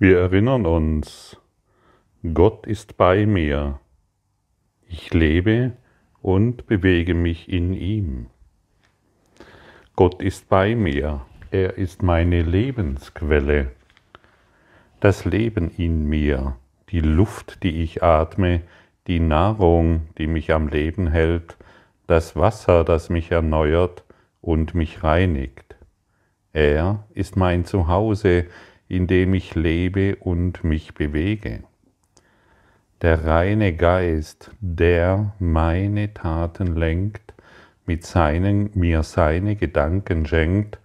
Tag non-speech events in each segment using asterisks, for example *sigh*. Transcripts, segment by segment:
Wir erinnern uns, Gott ist bei mir. Ich lebe und bewege mich in ihm. Gott ist bei mir. Er ist meine Lebensquelle. Das Leben in mir, die Luft, die ich atme, die Nahrung, die mich am Leben hält, das Wasser, das mich erneuert und mich reinigt. Er ist mein Zuhause, in dem ich lebe und mich bewege. Der reine Geist, der meine Taten lenkt, mit seinen, mir seine Gedanken schenkt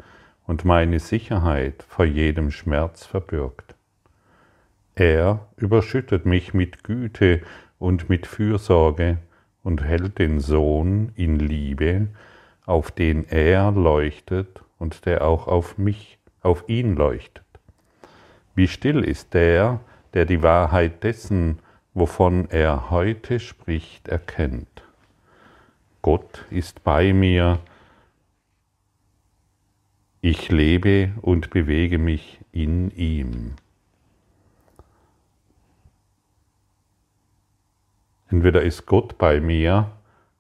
und meine Sicherheit vor jedem Schmerz verbürgt. Er überschüttet mich mit Güte und mit Fürsorge und hält den Sohn in Liebe, auf den er leuchtet und der auch auf mich, auf ihn leuchtet. Wie still ist der, der die Wahrheit dessen, wovon er heute spricht, erkennt. Gott ist bei mir, ich lebe und bewege mich in ihm. Entweder ist Gott bei mir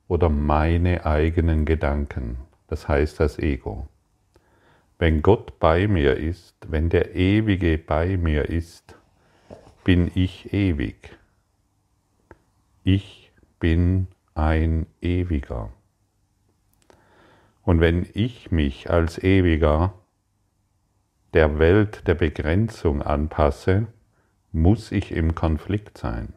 oder meine eigenen Gedanken, das heißt das Ego. Wenn Gott bei mir ist, wenn der Ewige bei mir ist, bin ich ewig. Ich bin ein Ewiger. Und wenn ich mich als Ewiger der Welt der Begrenzung anpasse, muss ich im Konflikt sein.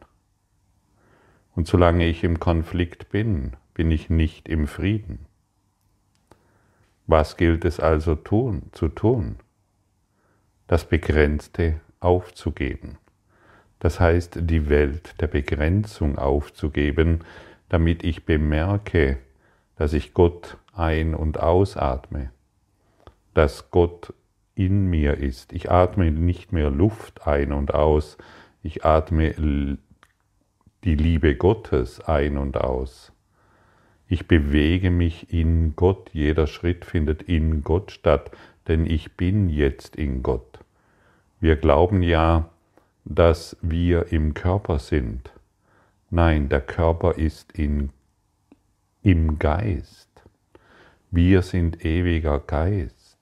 Und solange ich im Konflikt bin, bin ich nicht im Frieden. Was gilt es also tun, zu tun? Das Begrenzte aufzugeben. Das heißt, die Welt der Begrenzung aufzugeben, damit ich bemerke, dass ich Gott ein- und ausatme, dass Gott in mir ist. Ich atme nicht mehr Luft ein und aus, ich atme die Liebe Gottes ein und aus. Ich bewege mich in Gott, jeder Schritt findet in Gott statt, denn ich bin jetzt in Gott. Wir glauben ja, dass wir im Körper sind. Nein, der Körper ist in, im Geist. Wir sind ewiger Geist.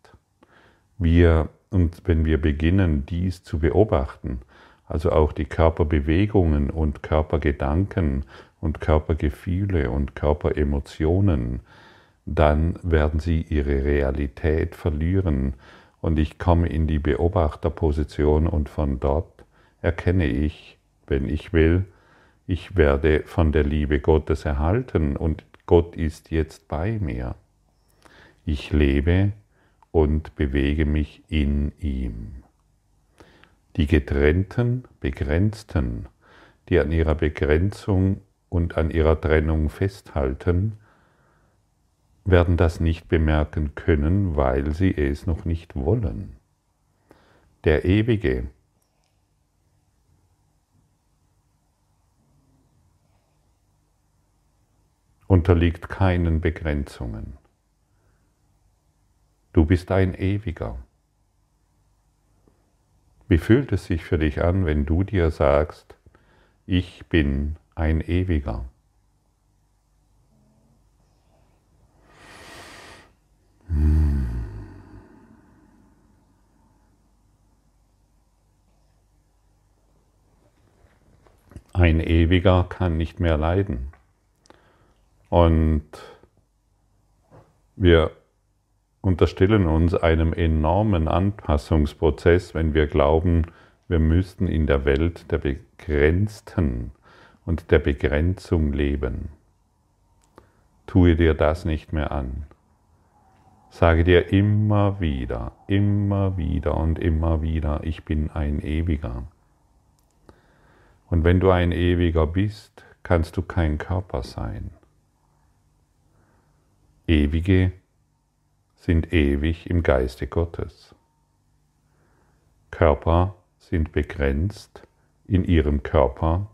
Wir, und wenn wir beginnen, dies zu beobachten, also auch die Körperbewegungen und Körpergedanken und Körpergefühle und Körperemotionen, dann werden sie ihre Realität verlieren und ich komme in die Beobachterposition und von dort erkenne ich, wenn ich will, ich werde von der Liebe Gottes erhalten und Gott ist jetzt bei mir. Ich lebe und bewege mich in ihm. Die getrennten, begrenzten, die an ihrer Begrenzung und an ihrer Trennung festhalten, werden das nicht bemerken können, weil sie es noch nicht wollen. Der Ewige, unterliegt keinen Begrenzungen. Du bist ein Ewiger. Wie fühlt es sich für dich an, wenn du dir sagst, ich bin ein Ewiger? Ein Ewiger kann nicht mehr leiden. Und wir unterstellen uns einem enormen Anpassungsprozess, wenn wir glauben, wir müssten in der Welt der Begrenzten und der Begrenzung leben. Tue dir das nicht mehr an. Sage dir immer wieder, immer wieder und immer wieder, ich bin ein Ewiger. Und wenn du ein Ewiger bist, kannst du kein Körper sein. Ewige sind ewig im Geiste Gottes. Körper sind begrenzt in ihrem Körper,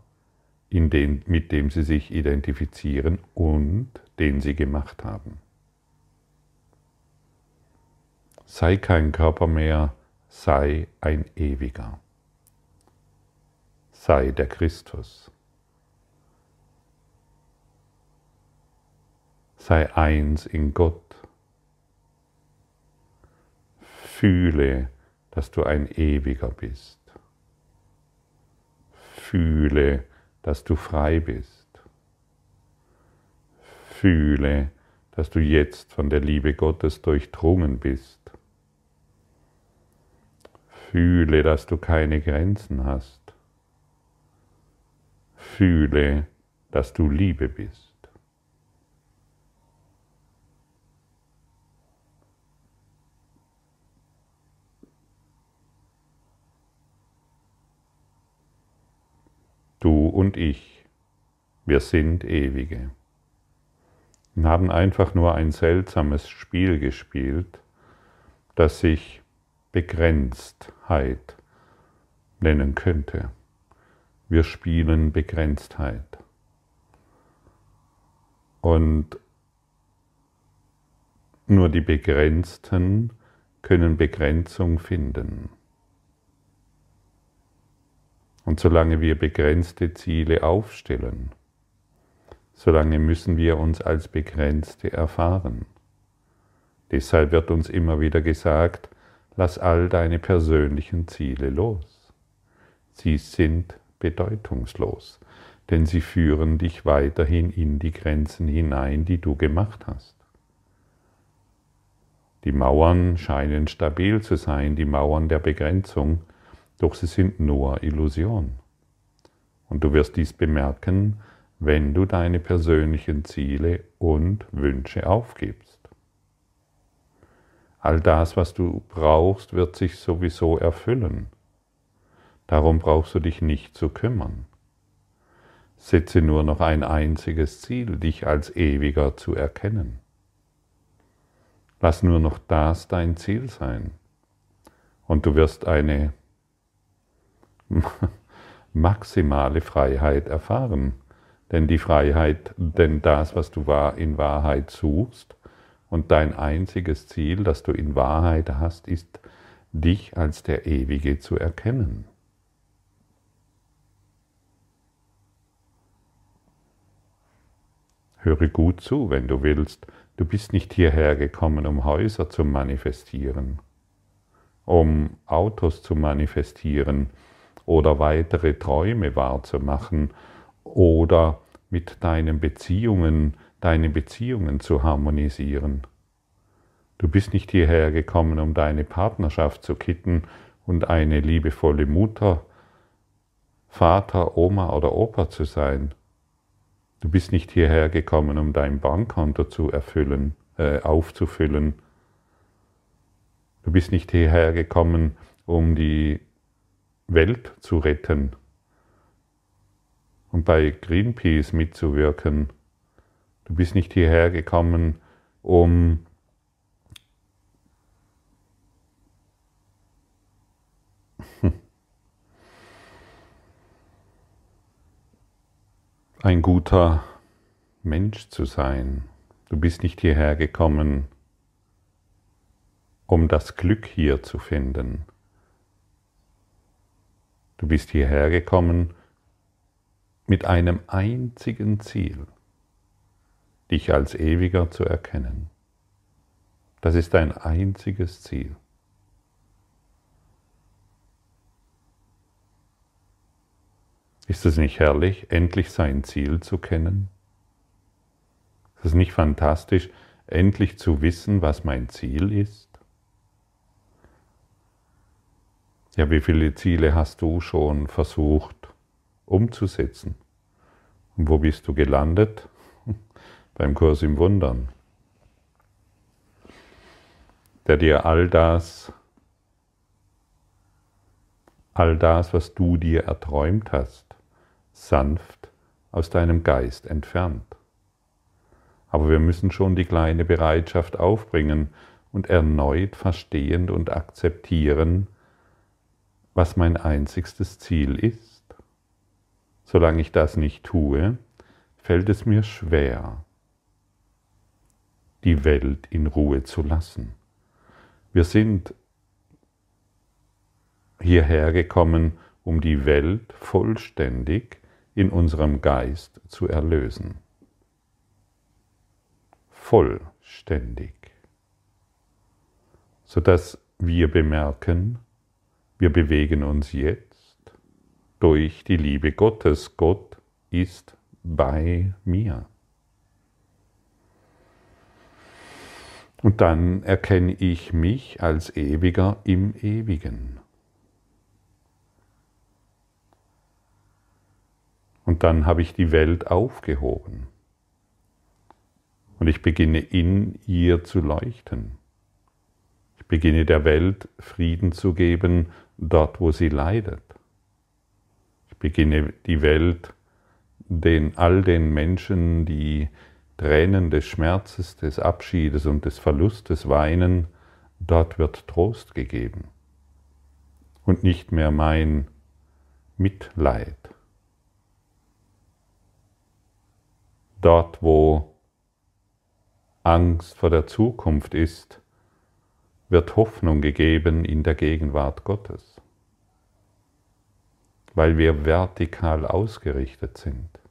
den, mit dem sie sich identifizieren und den sie gemacht haben. Sei kein Körper mehr, sei ein Ewiger. sei der Christus. Sei eins in Gott. Fühle, dass du ein ewiger bist. Fühle, dass du frei bist. Fühle, dass du jetzt von der Liebe Gottes durchdrungen bist. Fühle, dass du keine Grenzen hast. Fühle, dass du Liebe bist. Du und ich, wir sind ewige und haben einfach nur ein seltsames Spiel gespielt, das sich Begrenztheit nennen könnte. Wir spielen Begrenztheit. Und nur die Begrenzten können Begrenzung finden. Und solange wir begrenzte Ziele aufstellen, solange müssen wir uns als Begrenzte erfahren. Deshalb wird uns immer wieder gesagt, lass all deine persönlichen Ziele los. Sie sind bedeutungslos, denn sie führen dich weiterhin in die Grenzen hinein, die du gemacht hast. Die Mauern scheinen stabil zu sein, die Mauern der Begrenzung, doch sie sind nur Illusion. Und du wirst dies bemerken, wenn du deine persönlichen Ziele und Wünsche aufgibst. All das, was du brauchst, wird sich sowieso erfüllen. Darum brauchst du dich nicht zu kümmern. Setze nur noch ein einziges Ziel, dich als ewiger zu erkennen. Lass nur noch das dein Ziel sein. Und du wirst eine *laughs* maximale Freiheit erfahren. Denn die Freiheit, denn das, was du in Wahrheit suchst und dein einziges Ziel, das du in Wahrheit hast, ist, dich als der Ewige zu erkennen. Höre gut zu, wenn du willst. Du bist nicht hierher gekommen, um Häuser zu manifestieren, um Autos zu manifestieren oder weitere Träume wahrzumachen oder mit deinen Beziehungen, deine Beziehungen zu harmonisieren. Du bist nicht hierher gekommen, um deine Partnerschaft zu kitten und eine liebevolle Mutter, Vater, Oma oder Opa zu sein. Du bist nicht hierher gekommen, um dein Bankkonto zu erfüllen, äh, aufzufüllen. Du bist nicht hierher gekommen, um die Welt zu retten und bei Greenpeace mitzuwirken. Du bist nicht hierher gekommen, um *laughs* ein guter Mensch zu sein. Du bist nicht hierher gekommen, um das Glück hier zu finden. Du bist hierher gekommen, mit einem einzigen Ziel, dich als ewiger zu erkennen. Das ist dein einziges Ziel. Ist es nicht herrlich, endlich sein Ziel zu kennen? Ist es nicht fantastisch, endlich zu wissen, was mein Ziel ist? Ja, wie viele Ziele hast du schon versucht umzusetzen? Und wo bist du gelandet? *laughs* Beim Kurs im Wundern, der dir all das, all das, was du dir erträumt hast, sanft aus deinem Geist entfernt. Aber wir müssen schon die kleine Bereitschaft aufbringen und erneut verstehend und akzeptieren, was mein einzigstes Ziel ist. Solange ich das nicht tue, fällt es mir schwer, die Welt in Ruhe zu lassen. Wir sind hierher gekommen, um die Welt vollständig in unserem Geist zu erlösen. Vollständig. Sodass wir bemerken, wir bewegen uns jetzt durch die Liebe Gottes. Gott ist bei mir. Und dann erkenne ich mich als Ewiger im Ewigen. Und dann habe ich die Welt aufgehoben. Und ich beginne in ihr zu leuchten. Beginne der Welt Frieden zu geben, dort wo sie leidet. Ich beginne die Welt den all den Menschen, die Tränen des Schmerzes, des Abschiedes und des Verlustes weinen, dort wird Trost gegeben und nicht mehr mein Mitleid. Dort, wo Angst vor der Zukunft ist, wird Hoffnung gegeben in der Gegenwart Gottes, weil wir vertikal ausgerichtet sind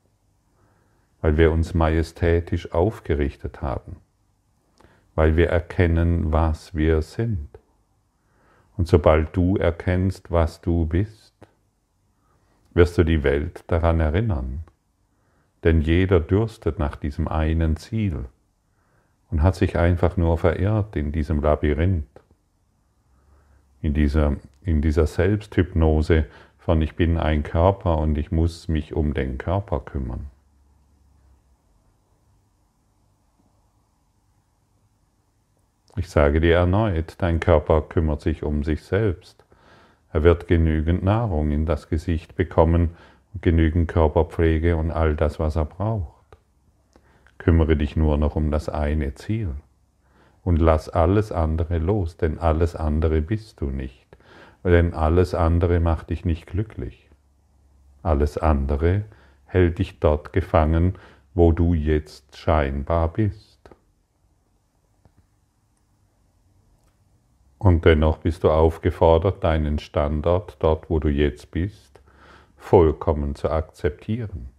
weil wir uns majestätisch aufgerichtet haben, weil wir erkennen, was wir sind. Und sobald du erkennst, was du bist, wirst du die Welt daran erinnern. Denn jeder dürstet nach diesem einen Ziel und hat sich einfach nur verirrt in diesem Labyrinth, in dieser, in dieser Selbsthypnose von ich bin ein Körper und ich muss mich um den Körper kümmern. Ich sage dir erneut, dein Körper kümmert sich um sich selbst. Er wird genügend Nahrung in das Gesicht bekommen genügend Körperpflege und all das, was er braucht. Kümmere dich nur noch um das eine Ziel und lass alles andere los, denn alles andere bist du nicht, denn alles andere macht dich nicht glücklich. Alles andere hält dich dort gefangen, wo du jetzt scheinbar bist. Und dennoch bist du aufgefordert, deinen Standard dort, wo du jetzt bist, vollkommen zu akzeptieren.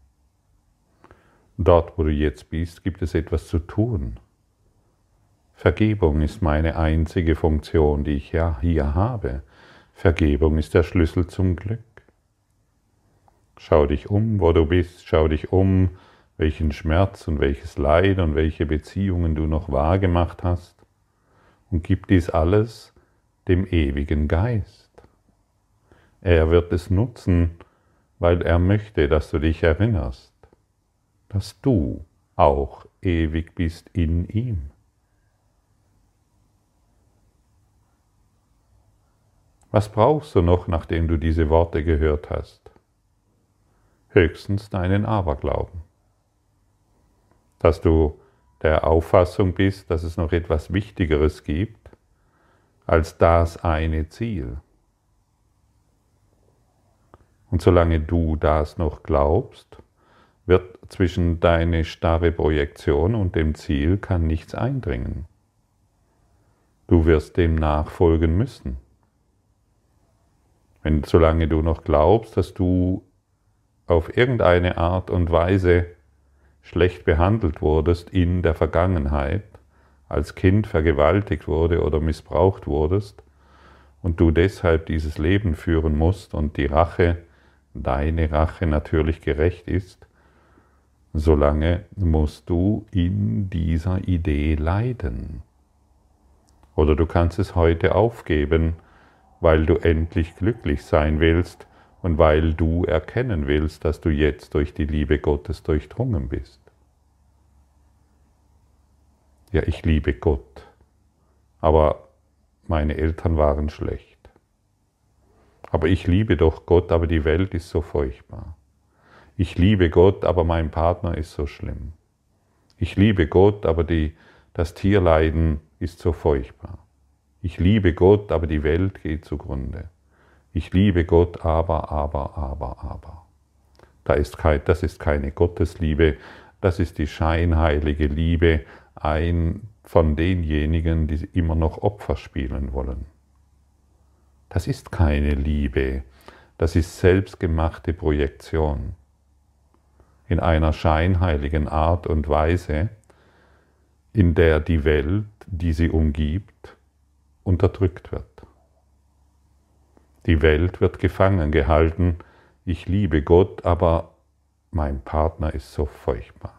Dort, wo du jetzt bist, gibt es etwas zu tun. Vergebung ist meine einzige Funktion, die ich ja hier habe. Vergebung ist der Schlüssel zum Glück. Schau dich um, wo du bist, schau dich um, welchen Schmerz und welches Leid und welche Beziehungen du noch wahrgemacht hast und gib dies alles dem ewigen Geist. Er wird es nutzen, weil er möchte, dass du dich erinnerst, dass du auch ewig bist in ihm. Was brauchst du noch, nachdem du diese Worte gehört hast? Höchstens deinen Aberglauben. Dass du der Auffassung bist, dass es noch etwas Wichtigeres gibt, als das eine Ziel. Und solange du das noch glaubst, wird zwischen deine starre Projektion und dem Ziel kann nichts eindringen. Du wirst dem nachfolgen müssen. Wenn solange du noch glaubst, dass du auf irgendeine Art und Weise schlecht behandelt wurdest in der Vergangenheit, als Kind vergewaltigt wurde oder missbraucht wurdest und du deshalb dieses Leben führen musst und die Rache, deine Rache natürlich gerecht ist, solange musst du in dieser Idee leiden. Oder du kannst es heute aufgeben, weil du endlich glücklich sein willst und weil du erkennen willst, dass du jetzt durch die Liebe Gottes durchdrungen bist ja, ich liebe Gott, aber meine Eltern waren schlecht. Aber ich liebe doch Gott, aber die Welt ist so furchtbar. Ich liebe Gott, aber mein Partner ist so schlimm. Ich liebe Gott, aber die, das Tierleiden ist so furchtbar. Ich liebe Gott, aber die Welt geht zugrunde. Ich liebe Gott, aber, aber, aber, aber. Da ist kein, das ist keine Gottesliebe, das ist die scheinheilige Liebe ein von denjenigen, die immer noch Opfer spielen wollen. Das ist keine Liebe, Das ist selbstgemachte Projektion in einer scheinheiligen Art und Weise, in der die Welt, die sie umgibt, unterdrückt wird. Die Welt wird gefangen gehalten. Ich liebe Gott, aber mein Partner ist so furchtbar.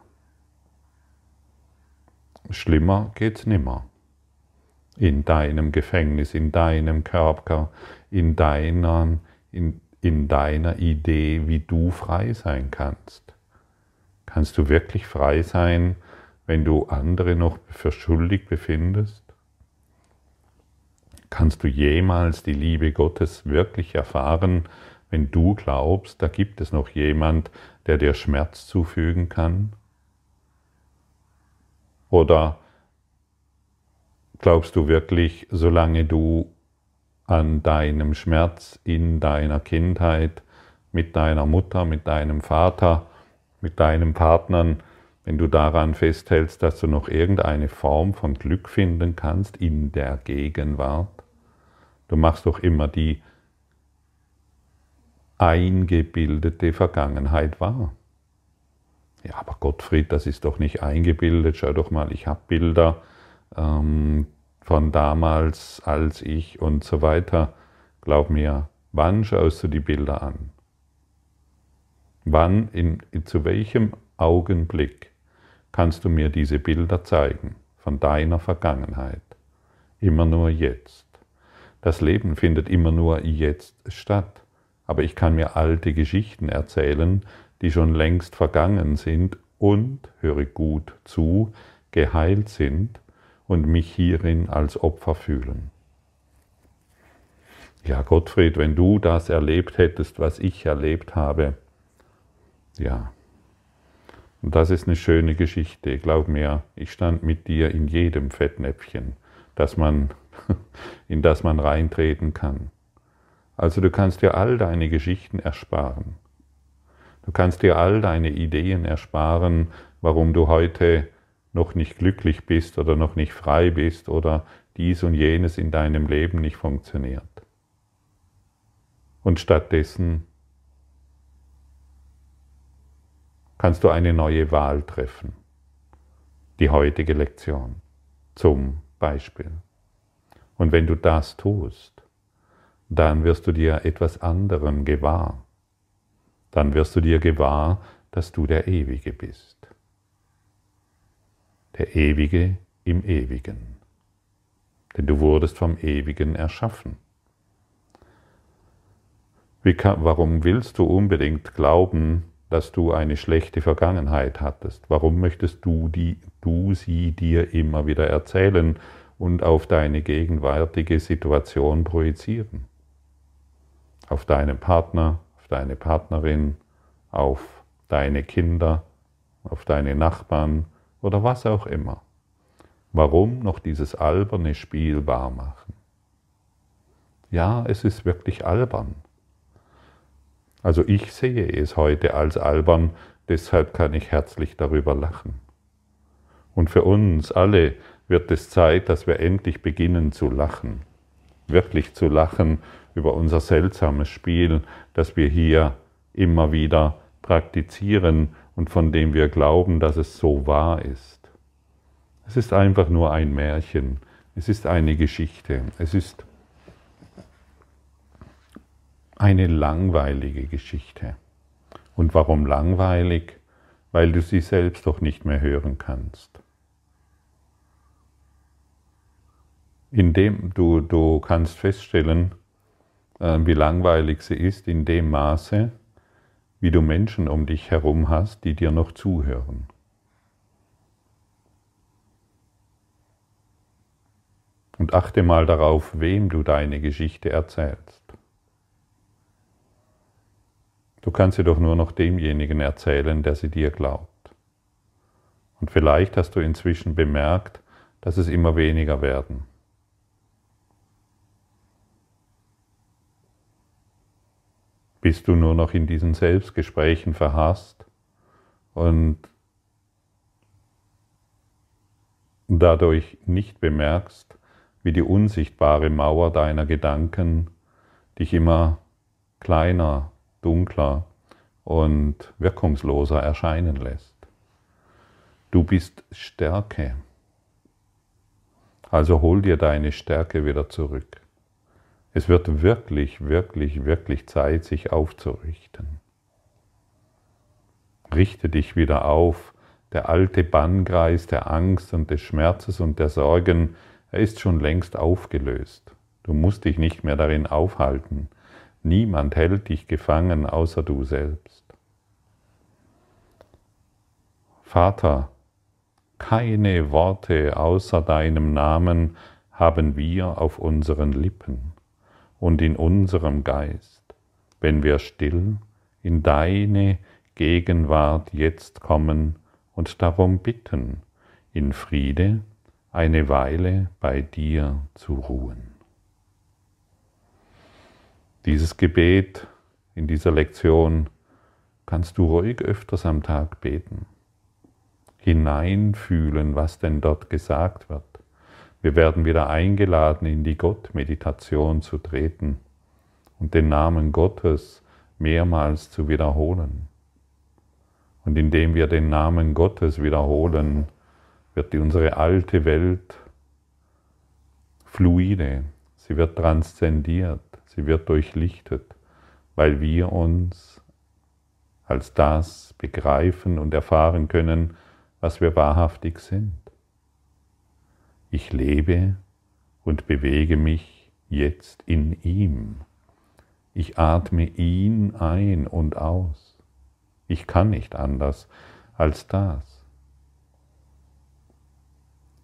Schlimmer geht's nimmer. In deinem Gefängnis, in deinem Körper, in deiner, in, in deiner Idee, wie du frei sein kannst. Kannst du wirklich frei sein, wenn du andere noch für schuldig befindest? Kannst du jemals die Liebe Gottes wirklich erfahren, wenn du glaubst, da gibt es noch jemand, der dir Schmerz zufügen kann? Oder glaubst du wirklich, solange du an deinem Schmerz in deiner Kindheit mit deiner Mutter, mit deinem Vater, mit deinen Partnern, wenn du daran festhältst, dass du noch irgendeine Form von Glück finden kannst in der Gegenwart? Du machst doch immer die eingebildete Vergangenheit wahr. Ja, aber Gottfried, das ist doch nicht eingebildet. Schau doch mal, ich habe Bilder ähm, von damals, als ich und so weiter. Glaub mir, wann schaust du die Bilder an? Wann, in, in, zu welchem Augenblick kannst du mir diese Bilder zeigen von deiner Vergangenheit? Immer nur jetzt. Das Leben findet immer nur jetzt statt. Aber ich kann mir alte Geschichten erzählen, die schon längst vergangen sind und, höre gut zu, geheilt sind und mich hierin als Opfer fühlen. Ja, Gottfried, wenn du das erlebt hättest, was ich erlebt habe, ja. Und das ist eine schöne Geschichte. Glaub mir, ich stand mit dir in jedem Fettnäpfchen, das man *laughs* in das man reintreten kann. Also du kannst dir all deine Geschichten ersparen. Du kannst dir all deine Ideen ersparen, warum du heute noch nicht glücklich bist oder noch nicht frei bist oder dies und jenes in deinem Leben nicht funktioniert. Und stattdessen kannst du eine neue Wahl treffen. Die heutige Lektion zum Beispiel. Und wenn du das tust, dann wirst du dir etwas anderem gewahr. Dann wirst du dir gewahr, dass du der Ewige bist. Der Ewige im Ewigen. Denn du wurdest vom Ewigen erschaffen. Kann, warum willst du unbedingt glauben, dass du eine schlechte Vergangenheit hattest? Warum möchtest du, die, du sie dir immer wieder erzählen und auf deine gegenwärtige Situation projizieren. Auf deinen Partner, auf deine Partnerin, auf deine Kinder, auf deine Nachbarn oder was auch immer. Warum noch dieses alberne Spiel wahr machen? Ja, es ist wirklich albern. Also ich sehe es heute als albern, deshalb kann ich herzlich darüber lachen. Und für uns alle wird es Zeit, dass wir endlich beginnen zu lachen. Wirklich zu lachen über unser seltsames Spiel, das wir hier immer wieder praktizieren und von dem wir glauben, dass es so wahr ist. Es ist einfach nur ein Märchen, es ist eine Geschichte, es ist eine langweilige Geschichte. Und warum langweilig? Weil du sie selbst doch nicht mehr hören kannst. indem du, du kannst feststellen, äh, wie langweilig sie ist, in dem Maße, wie du Menschen um dich herum hast, die dir noch zuhören. Und achte mal darauf, wem du deine Geschichte erzählst. Du kannst sie doch nur noch demjenigen erzählen, der sie dir glaubt. Und vielleicht hast du inzwischen bemerkt, dass es immer weniger werden. bist du nur noch in diesen Selbstgesprächen verhasst und dadurch nicht bemerkst, wie die unsichtbare Mauer deiner Gedanken dich immer kleiner, dunkler und wirkungsloser erscheinen lässt. Du bist Stärke. Also hol dir deine Stärke wieder zurück. Es wird wirklich, wirklich, wirklich Zeit, sich aufzurichten. Richte dich wieder auf. Der alte Bannkreis der Angst und des Schmerzes und der Sorgen, er ist schon längst aufgelöst. Du musst dich nicht mehr darin aufhalten. Niemand hält dich gefangen außer du selbst. Vater, keine Worte außer deinem Namen haben wir auf unseren Lippen und in unserem Geist, wenn wir still in deine Gegenwart jetzt kommen und darum bitten, in Friede eine Weile bei dir zu ruhen. Dieses Gebet in dieser Lektion kannst du ruhig öfters am Tag beten hineinfühlen, was denn dort gesagt wird. Wir werden wieder eingeladen, in die Gottmeditation zu treten und den Namen Gottes mehrmals zu wiederholen. Und indem wir den Namen Gottes wiederholen, wird unsere alte Welt fluide, sie wird transzendiert, sie wird durchlichtet, weil wir uns als das begreifen und erfahren können, was wir wahrhaftig sind. Ich lebe und bewege mich jetzt in ihm. Ich atme ihn ein und aus. Ich kann nicht anders als das.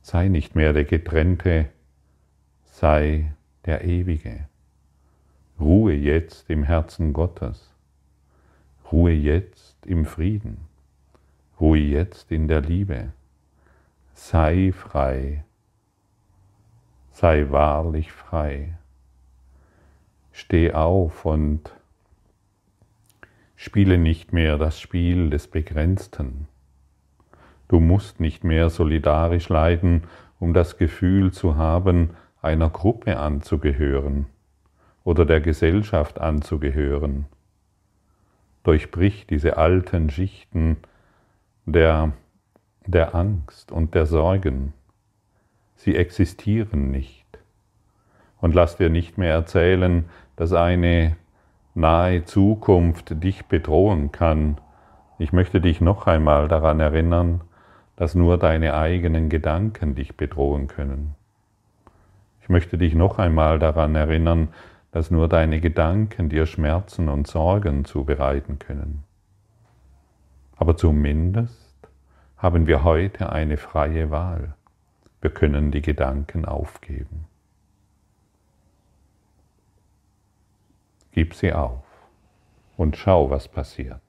Sei nicht mehr der Getrennte, sei der Ewige. Ruhe jetzt im Herzen Gottes. Ruhe jetzt im Frieden. Ruhe jetzt in der Liebe. Sei frei. Sei wahrlich frei. Steh auf und spiele nicht mehr das Spiel des Begrenzten. Du musst nicht mehr solidarisch leiden, um das Gefühl zu haben, einer Gruppe anzugehören oder der Gesellschaft anzugehören. Durchbrich diese alten Schichten der, der Angst und der Sorgen. Sie existieren nicht. Und lass dir nicht mehr erzählen, dass eine nahe Zukunft dich bedrohen kann. Ich möchte dich noch einmal daran erinnern, dass nur deine eigenen Gedanken dich bedrohen können. Ich möchte dich noch einmal daran erinnern, dass nur deine Gedanken dir Schmerzen und Sorgen zubereiten können. Aber zumindest haben wir heute eine freie Wahl. Wir können die Gedanken aufgeben. Gib sie auf und schau, was passiert.